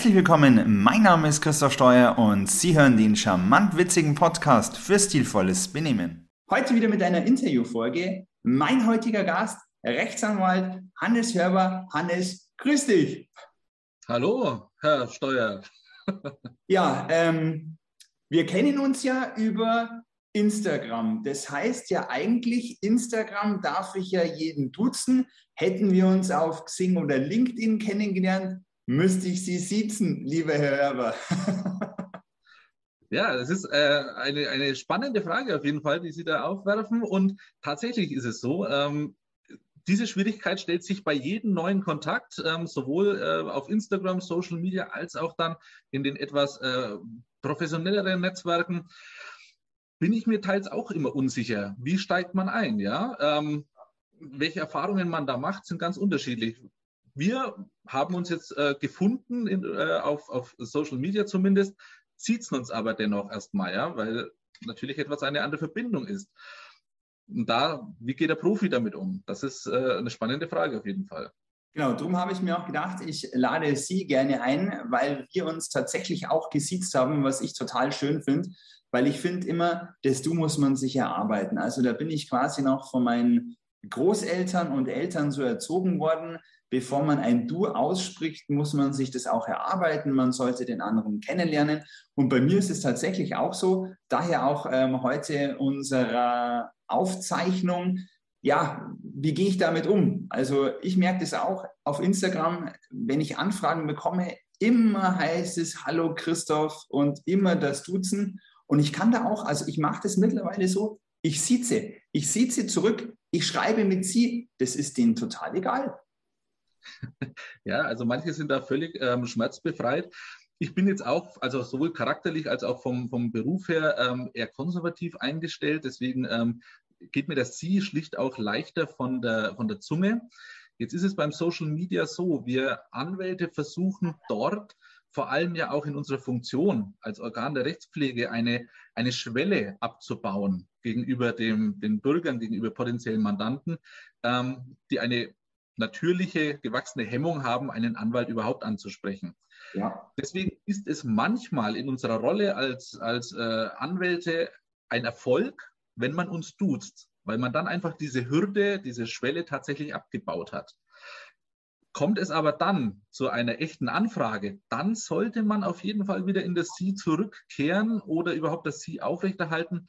Herzlich willkommen, mein Name ist Christoph Steuer und Sie hören den charmant witzigen Podcast für stilvolles Benehmen. Heute wieder mit einer Interviewfolge. Mein heutiger Gast, Rechtsanwalt Hannes Hörber. Hannes, grüß dich. Hallo, Herr Steuer. ja, ähm, wir kennen uns ja über Instagram. Das heißt ja eigentlich, Instagram darf ich ja jeden duzen. Hätten wir uns auf Xing oder LinkedIn kennengelernt, müsste ich Sie siezen, lieber Herr Hörber. Ja, das ist äh, eine, eine spannende Frage auf jeden Fall, die Sie da aufwerfen. Und tatsächlich ist es so, ähm, diese Schwierigkeit stellt sich bei jedem neuen Kontakt, ähm, sowohl äh, auf Instagram, Social Media, als auch dann in den etwas äh, professionelleren Netzwerken. Bin ich mir teils auch immer unsicher. Wie steigt man ein? Ja, ähm, welche Erfahrungen man da macht, sind ganz unterschiedlich. Wir haben uns jetzt äh, gefunden, in, äh, auf, auf Social Media zumindest, sieht es uns aber dennoch erstmal, ja, weil natürlich etwas eine andere Verbindung ist. Und da, wie geht der Profi damit um? Das ist äh, eine spannende Frage auf jeden Fall. Genau, darum habe ich mir auch gedacht, ich lade Sie gerne ein, weil wir uns tatsächlich auch gesiezt haben, was ich total schön finde, weil ich finde immer, das Du muss man sich erarbeiten. Also da bin ich quasi noch von meinen Großeltern und Eltern so erzogen worden, bevor man ein Du ausspricht, muss man sich das auch erarbeiten. Man sollte den anderen kennenlernen. Und bei mir ist es tatsächlich auch so. Daher auch ähm, heute unsere Aufzeichnung. Ja, wie gehe ich damit um? Also ich merke das auch auf Instagram, wenn ich Anfragen bekomme, immer heißt es Hallo Christoph und immer das Duzen. Und ich kann da auch, also ich mache das mittlerweile so, ich sitze, ich sitze zurück, ich schreibe mit Sie, das ist denen total egal. Ja, also manche sind da völlig ähm, schmerzbefreit. Ich bin jetzt auch, also sowohl charakterlich als auch vom, vom Beruf her ähm, eher konservativ eingestellt. Deswegen ähm, geht mir das Sie schlicht auch leichter von der, von der Zunge. Jetzt ist es beim Social Media so, wir Anwälte versuchen dort vor allem ja auch in unserer Funktion als Organ der Rechtspflege eine, eine Schwelle abzubauen gegenüber dem, den Bürgern, gegenüber potenziellen Mandanten, ähm, die eine natürliche, gewachsene Hemmung haben, einen Anwalt überhaupt anzusprechen. Ja. Deswegen ist es manchmal in unserer Rolle als, als äh, Anwälte ein Erfolg, wenn man uns duzt, weil man dann einfach diese Hürde, diese Schwelle tatsächlich abgebaut hat. Kommt es aber dann zu einer echten Anfrage, dann sollte man auf jeden Fall wieder in das Sie zurückkehren oder überhaupt das Sie aufrechterhalten,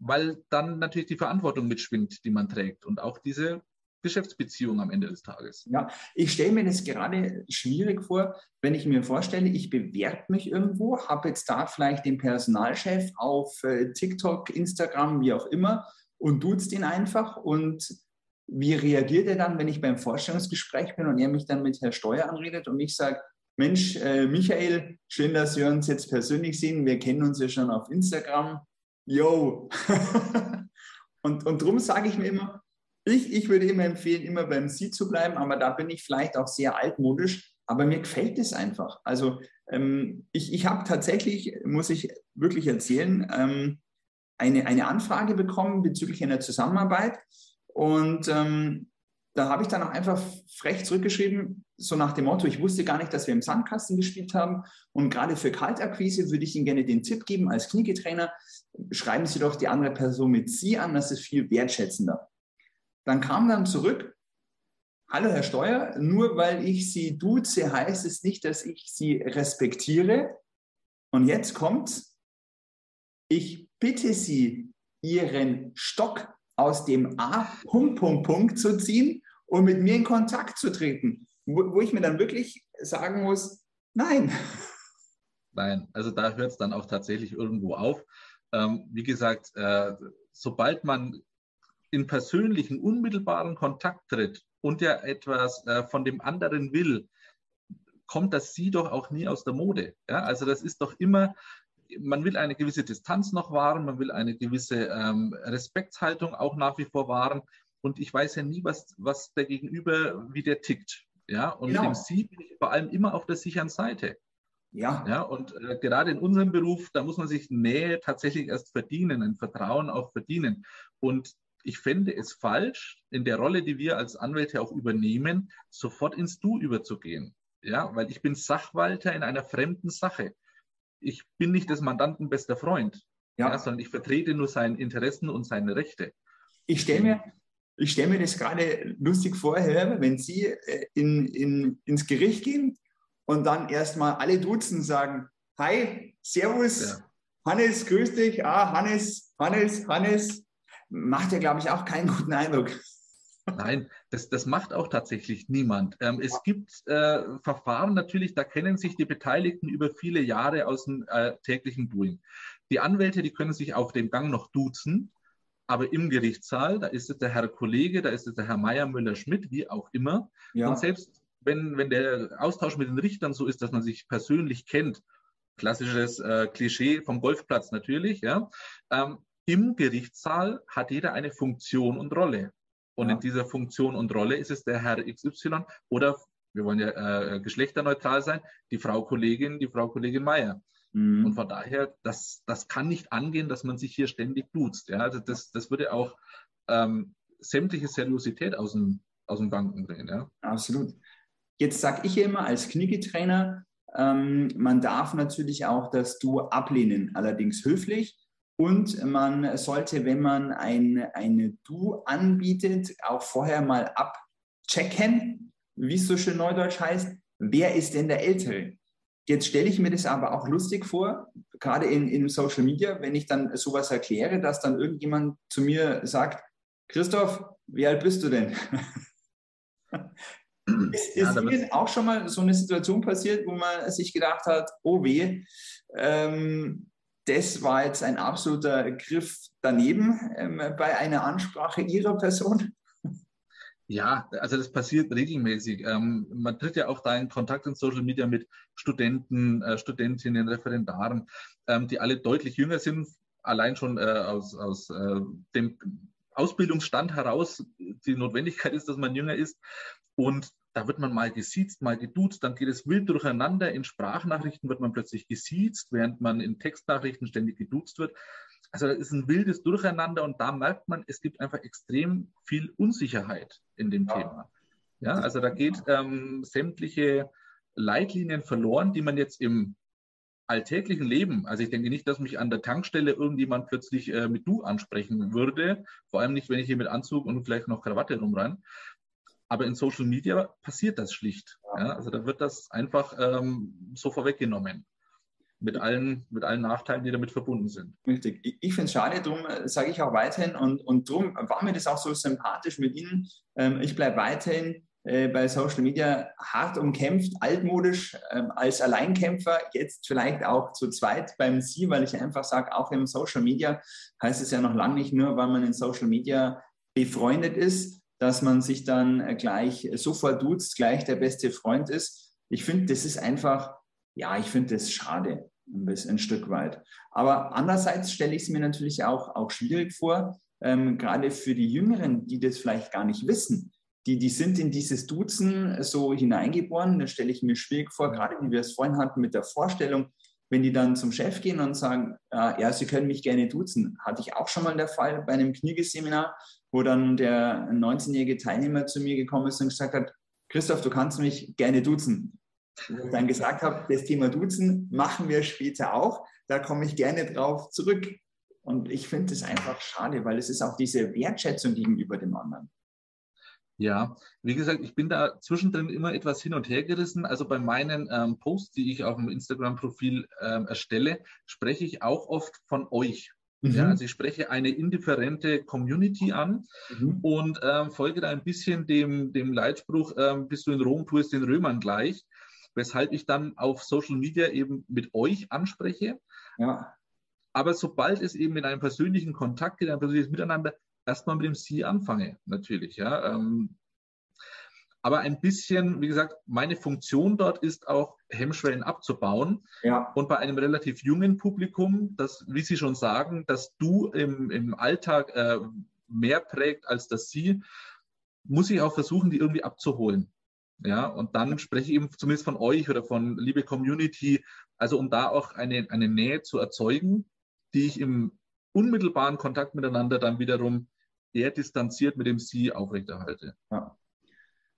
weil dann natürlich die Verantwortung mitschwingt, die man trägt und auch diese Geschäftsbeziehung am Ende des Tages. Ja, ich stelle mir das gerade schwierig vor, wenn ich mir vorstelle, ich bewerbe mich irgendwo, habe jetzt da vielleicht den Personalchef auf äh, TikTok, Instagram, wie auch immer und duzt ihn einfach und wie reagiert er dann, wenn ich beim Vorstellungsgespräch bin und er mich dann mit Herr Steuer anredet und ich sage, Mensch, äh, Michael, schön, dass wir uns jetzt persönlich sehen. Wir kennen uns ja schon auf Instagram. Yo! und, und darum sage ich mir immer, ich, ich würde immer empfehlen, immer beim Sie zu bleiben, aber da bin ich vielleicht auch sehr altmodisch, aber mir gefällt es einfach. Also ähm, ich, ich habe tatsächlich, muss ich wirklich erzählen, ähm, eine, eine Anfrage bekommen bezüglich einer Zusammenarbeit und ähm, da habe ich dann auch einfach frech zurückgeschrieben, so nach dem Motto, ich wusste gar nicht, dass wir im Sandkasten gespielt haben. Und gerade für Kaltakquise würde ich Ihnen gerne den Tipp geben, als Kniegetrainer, schreiben Sie doch die andere Person mit Sie an, das ist viel wertschätzender. Dann kam dann zurück, hallo Herr Steuer, nur weil ich Sie duze, heißt es nicht, dass ich Sie respektiere. Und jetzt kommt, ich bitte Sie, Ihren Stock aus dem A Punkt, Punkt, Punkt zu ziehen und mit mir in Kontakt zu treten, wo, wo ich mir dann wirklich sagen muss, nein. Nein, also da hört es dann auch tatsächlich irgendwo auf. Ähm, wie gesagt, äh, sobald man in persönlichen, unmittelbaren Kontakt tritt und ja etwas äh, von dem anderen will, kommt das Sie doch auch nie aus der Mode. Ja? Also das ist doch immer, man will eine gewisse Distanz noch wahren, man will eine gewisse ähm, Respektshaltung auch nach wie vor wahren. Und ich weiß ja nie, was, was der Gegenüber, wie der tickt. Ja, und genau. dem Sie bin ich vor allem immer auf der sicheren Seite. Ja. ja und äh, gerade in unserem Beruf, da muss man sich Nähe tatsächlich erst verdienen, ein Vertrauen auch verdienen. Und ich fände es falsch, in der Rolle, die wir als Anwälte auch übernehmen, sofort ins Du überzugehen. Ja, weil ich bin Sachwalter in einer fremden Sache. Ich bin nicht des Mandanten bester Freund, ja. ja sondern ich vertrete nur seine Interessen und seine Rechte. Ich stelle mir, ich stelle mir das gerade lustig vor, wenn Sie äh, in, in, ins Gericht gehen und dann erstmal alle duzen sagen, hi, servus, ja. Hannes, grüß dich, ah, Hannes, Hannes, Hannes, macht ja, glaube ich, auch keinen guten Eindruck. Nein, das, das macht auch tatsächlich niemand. Ähm, es gibt äh, Verfahren natürlich, da kennen sich die Beteiligten über viele Jahre aus dem äh, täglichen Doing. Die Anwälte, die können sich auf dem Gang noch duzen, aber im Gerichtssaal, da ist es der Herr Kollege, da ist es der Herr Meier, Müller, Schmidt, wie auch immer. Ja. Und selbst wenn, wenn der Austausch mit den Richtern so ist, dass man sich persönlich kennt, klassisches äh, Klischee vom Golfplatz natürlich, ja, ähm, im Gerichtssaal hat jeder eine Funktion und Rolle. Und ja. in dieser Funktion und Rolle ist es der Herr XY oder wir wollen ja äh, geschlechterneutral sein, die Frau Kollegin, die Frau Kollegin Meier. Mhm. Und von daher, das, das kann nicht angehen, dass man sich hier ständig duzt. Ja? Also das, das würde auch ähm, sämtliche Seriosität aus dem, aus dem Banken bringen. Ja? Absolut. Jetzt sage ich immer als Knicketrainer, ähm, man darf natürlich auch das Du ablehnen, allerdings höflich. Und man sollte, wenn man ein, eine Du anbietet, auch vorher mal abchecken, wie es so schön neudeutsch heißt, wer ist denn der Ältere? Jetzt stelle ich mir das aber auch lustig vor, gerade in, in Social Media, wenn ich dann sowas erkläre, dass dann irgendjemand zu mir sagt, Christoph, wie alt bist du denn? ist, ist Ihnen auch schon mal so eine Situation passiert, wo man sich gedacht hat, oh weh, ähm, das war jetzt ein absoluter Griff daneben ähm, bei einer Ansprache Ihrer Person? Ja, also das passiert regelmäßig. Ähm, man tritt ja auch da in Kontakt in Social Media mit Studenten, äh, Studentinnen, Referendaren, ähm, die alle deutlich jünger sind, allein schon äh, aus, aus äh, dem Ausbildungsstand heraus. Die Notwendigkeit ist, dass man jünger ist. Und da wird man mal gesiezt, mal geduzt, dann geht es wild durcheinander. In Sprachnachrichten wird man plötzlich gesiezt, während man in Textnachrichten ständig geduzt wird. Also das ist ein wildes Durcheinander und da merkt man, es gibt einfach extrem viel Unsicherheit in dem ja. Thema. Ja, also da geht ähm, sämtliche Leitlinien verloren, die man jetzt im alltäglichen Leben, also ich denke nicht, dass mich an der Tankstelle irgendjemand plötzlich äh, mit du ansprechen würde, vor allem nicht, wenn ich hier mit Anzug und vielleicht noch Krawatte rumrein. Aber in Social Media passiert das schlicht. Ja? Also da wird das einfach ähm, so vorweggenommen. Mit allen, mit allen Nachteilen, die damit verbunden sind. Richtig. Ich, ich finde es schade, darum äh, sage ich auch weiterhin und, und darum war mir das auch so sympathisch mit Ihnen. Ähm, ich bleibe weiterhin äh, bei Social Media hart umkämpft, altmodisch ähm, als Alleinkämpfer, jetzt vielleicht auch zu zweit beim Sie, weil ich einfach sage, auch im Social Media heißt es ja noch lange nicht nur, weil man in Social Media befreundet ist, dass man sich dann äh, gleich sofort duzt, gleich der beste Freund ist. Ich finde, das ist einfach, ja, ich finde das schade, ein, bisschen, ein Stück weit. Aber andererseits stelle ich es mir natürlich auch, auch schwierig vor, ähm, gerade für die Jüngeren, die das vielleicht gar nicht wissen. Die, die sind in dieses Duzen so hineingeboren. Das stelle ich mir schwierig vor, gerade wie wir es vorhin hatten mit der Vorstellung, wenn die dann zum Chef gehen und sagen, äh, ja, Sie können mich gerne duzen, hatte ich auch schon mal der Fall bei einem Kniegeseminar, wo dann der 19-jährige Teilnehmer zu mir gekommen ist und gesagt hat, Christoph, du kannst mich gerne duzen. Wo dann gesagt habe, das Thema Duzen machen wir später auch, da komme ich gerne drauf zurück. Und ich finde es einfach schade, weil es ist auch diese Wertschätzung gegenüber dem anderen. Ja, wie gesagt, ich bin da zwischendrin immer etwas hin und her gerissen. Also bei meinen ähm, Posts, die ich auf dem Instagram-Profil ähm, erstelle, spreche ich auch oft von euch. Mhm. Ja, also ich spreche eine indifferente Community an mhm. und ähm, folge da ein bisschen dem, dem Leitspruch, ähm, bist du in Rom, tu es den Römern gleich, weshalb ich dann auf Social Media eben mit euch anspreche. Ja. Aber sobald es eben in einem persönlichen Kontakt geht, ein persönliches Miteinander, erstmal mit dem Sie anfange, natürlich. Ja. Ähm, aber ein bisschen, wie gesagt, meine Funktion dort ist auch, Hemmschwellen abzubauen. Ja. Und bei einem relativ jungen Publikum, das, wie Sie schon sagen, dass du im, im Alltag äh, mehr prägt als das Sie, muss ich auch versuchen, die irgendwie abzuholen. Ja, und dann spreche ich eben zumindest von euch oder von liebe Community, also um da auch eine, eine Nähe zu erzeugen, die ich im unmittelbaren Kontakt miteinander dann wiederum eher distanziert mit dem Sie aufrechterhalte. Ja.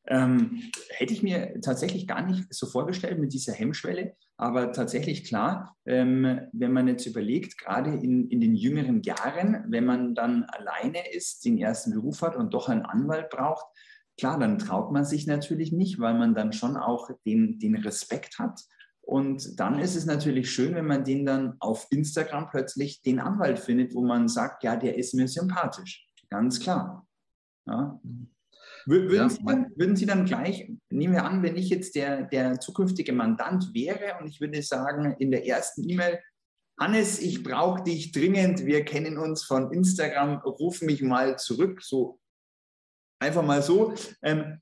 Ähm, hätte ich mir tatsächlich gar nicht so vorgestellt mit dieser Hemmschwelle, aber tatsächlich klar, ähm, wenn man jetzt überlegt, gerade in, in den jüngeren Jahren, wenn man dann alleine ist, den ersten Beruf hat und doch einen Anwalt braucht, klar, dann traut man sich natürlich nicht, weil man dann schon auch den, den Respekt hat. Und dann ist es natürlich schön, wenn man den dann auf Instagram plötzlich den Anwalt findet, wo man sagt, ja, der ist mir sympathisch. Ganz klar. Ja. Würden, ja, Sie dann, würden, Sie dann, gleich, nehmen wir an, wenn ich jetzt der, der zukünftige Mandant wäre und ich würde sagen, in der ersten E-Mail, Hannes, ich brauche dich dringend, wir kennen uns von Instagram, ruf mich mal zurück, so einfach mal so. Ähm,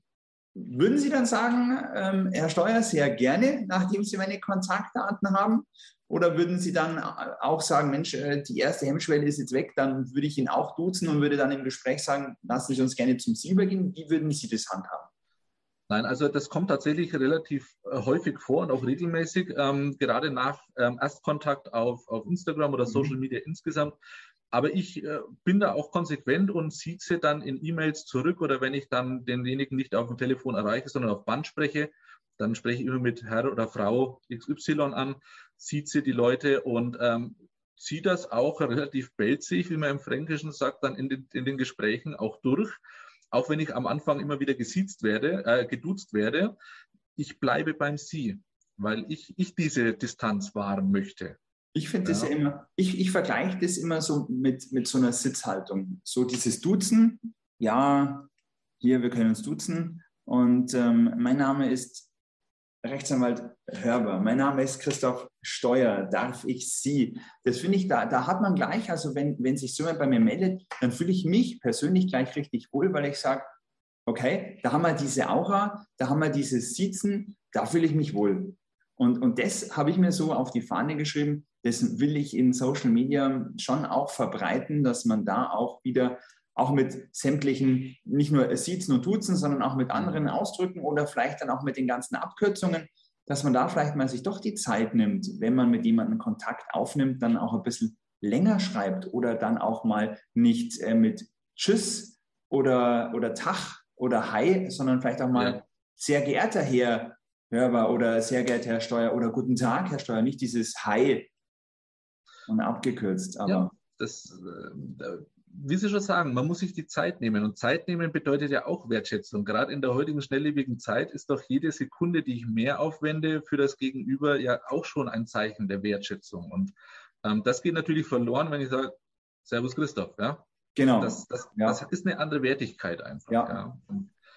würden Sie dann sagen, ähm, Herr Steuer, sehr gerne, nachdem Sie meine Kontaktdaten haben? Oder würden Sie dann auch sagen, Mensch, äh, die erste Hemmschwelle ist jetzt weg, dann würde ich ihn auch duzen und würde dann im Gespräch sagen, lassen Sie uns gerne zum Sie übergehen. Wie würden Sie das handhaben? Nein, also das kommt tatsächlich relativ äh, häufig vor und auch regelmäßig, ähm, gerade nach ähm, Erstkontakt auf, auf Instagram oder mhm. Social Media insgesamt. Aber ich äh, bin da auch konsequent und sie dann in E-Mails zurück oder wenn ich dann denjenigen nicht auf dem Telefon erreiche, sondern auf Band spreche, dann spreche ich immer mit Herr oder Frau XY an, sieht sie die Leute und ähm, zieht das auch relativ belzig, wie man im Fränkischen sagt, dann in den, in den Gesprächen auch durch. Auch wenn ich am Anfang immer wieder gesiezt werde, äh, geduzt werde, ich bleibe beim Sie, weil ich, ich diese Distanz wahren möchte. Ich finde ja. das ja immer, ich, ich vergleiche das immer so mit, mit so einer Sitzhaltung. So dieses Duzen, ja, hier, wir können uns duzen. Und ähm, mein Name ist Rechtsanwalt Hörber. Mein Name ist Christoph Steuer. Darf ich Sie? Das finde ich, da, da hat man gleich, also wenn, wenn sich so jemand bei mir meldet, dann fühle ich mich persönlich gleich richtig wohl, weil ich sage, okay, da haben wir diese Aura, da haben wir dieses Sitzen, da fühle ich mich wohl. Und, und das habe ich mir so auf die Fahne geschrieben, das will ich in Social Media schon auch verbreiten, dass man da auch wieder auch mit sämtlichen, nicht nur Siezen und Duzen, sondern auch mit anderen Ausdrücken oder vielleicht dann auch mit den ganzen Abkürzungen, dass man da vielleicht mal sich doch die Zeit nimmt, wenn man mit jemandem Kontakt aufnimmt, dann auch ein bisschen länger schreibt oder dann auch mal nicht äh, mit Tschüss oder, oder Tag oder Hi, sondern vielleicht auch mal ja. sehr geehrter Herr Hörber oder sehr geehrter Herr Steuer oder guten Tag, Herr Steuer, nicht dieses Hi und abgekürzt. Aber ja, das, äh, wie Sie schon sagen, man muss sich die Zeit nehmen. Und Zeit nehmen bedeutet ja auch Wertschätzung. Gerade in der heutigen schnelllebigen Zeit ist doch jede Sekunde, die ich mehr aufwende für das Gegenüber, ja auch schon ein Zeichen der Wertschätzung. Und ähm, das geht natürlich verloren, wenn ich sage, Servus Christoph. Ja? Genau. Das, das, ja. das ist eine andere Wertigkeit einfach. Ja, ja.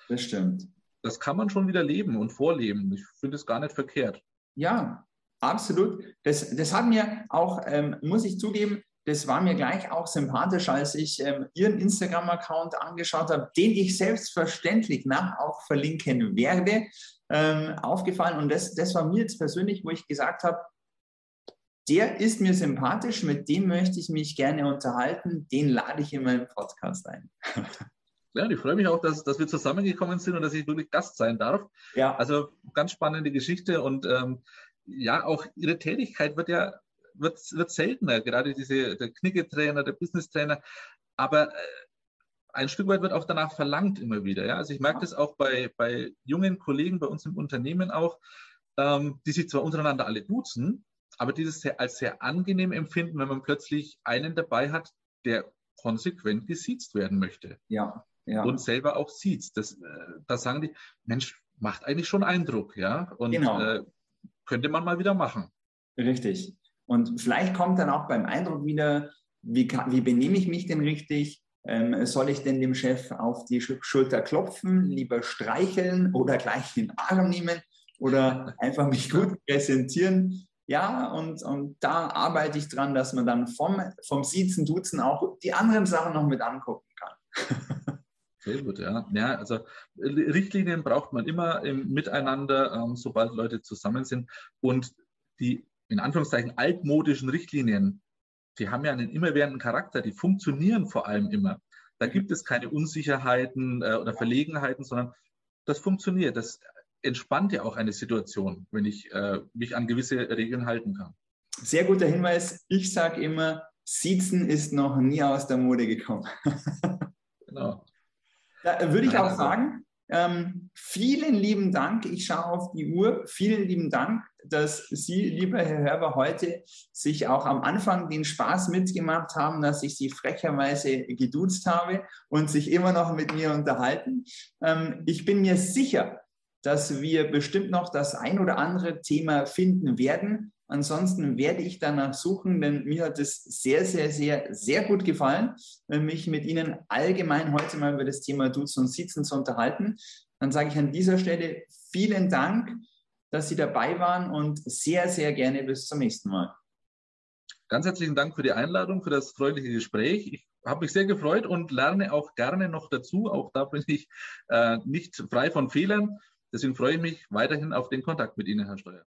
das stimmt. Das kann man schon wieder leben und vorleben. Ich finde es gar nicht verkehrt. Ja, absolut. Das, das hat mir auch, ähm, muss ich zugeben, das war mir gleich auch sympathisch, als ich ähm, Ihren Instagram-Account angeschaut habe, den ich selbstverständlich nach auch verlinken werde, ähm, aufgefallen. Und das, das war mir jetzt persönlich, wo ich gesagt habe, der ist mir sympathisch, mit dem möchte ich mich gerne unterhalten, den lade ich in meinen Podcast ein. Ja, ich freue mich auch, dass, dass wir zusammengekommen sind und dass ich wirklich Gast sein darf. Ja. Also ganz spannende Geschichte und ähm, ja, auch Ihre Tätigkeit wird ja wird, wird seltener, gerade diese, der Knicketrainer, der Business-Trainer. Aber äh, ein Stück weit wird auch danach verlangt immer wieder. Ja? Also ich merke das auch bei, bei jungen Kollegen bei uns im Unternehmen auch, ähm, die sich zwar untereinander alle duzen, aber dieses sehr, als sehr angenehm empfinden, wenn man plötzlich einen dabei hat, der konsequent gesiezt werden möchte. Ja. ja. Und selber auch sieht. Das, äh, da sagen die, Mensch, macht eigentlich schon Eindruck, ja. Und genau. äh, könnte man mal wieder machen. Richtig. Und vielleicht kommt dann auch beim Eindruck wieder, wie, kann, wie benehme ich mich denn richtig? Ähm, soll ich denn dem Chef auf die Schulter klopfen, lieber streicheln oder gleich den Arm nehmen oder einfach mich gut präsentieren? Ja, und, und da arbeite ich dran, dass man dann vom, vom Siezen, Duzen auch die anderen Sachen noch mit angucken kann. Sehr gut, ja. Ja, also Richtlinien braucht man immer im Miteinander, ähm, sobald Leute zusammen sind. Und die in Anführungszeichen altmodischen Richtlinien, die haben ja einen immerwährenden Charakter, die funktionieren vor allem immer. Da gibt es keine Unsicherheiten äh, oder Verlegenheiten, sondern das funktioniert. Das entspannt ja auch eine Situation, wenn ich äh, mich an gewisse Regeln halten kann. Sehr guter Hinweis. Ich sage immer, Siezen ist noch nie aus der Mode gekommen. genau. Da würde ich auch sagen, Ähm, vielen lieben Dank. Ich schaue auf die Uhr. Vielen lieben Dank, dass Sie, lieber Herr Hörber, heute sich auch am Anfang den Spaß mitgemacht haben, dass ich Sie frecherweise geduzt habe und sich immer noch mit mir unterhalten. Ähm, ich bin mir sicher, dass wir bestimmt noch das ein oder andere Thema finden werden. Ansonsten werde ich danach suchen, denn mir hat es sehr, sehr, sehr, sehr gut gefallen, mich mit Ihnen allgemein heute mal über das Thema Duzen und Sitzen zu unterhalten. Dann sage ich an dieser Stelle vielen Dank, dass Sie dabei waren und sehr, sehr gerne bis zum nächsten Mal. Ganz herzlichen Dank für die Einladung, für das freundliche Gespräch. Ich habe mich sehr gefreut und lerne auch gerne noch dazu. Auch da bin ich äh, nicht frei von Fehlern. Deswegen freue ich mich weiterhin auf den Kontakt mit Ihnen, Herr Steuer.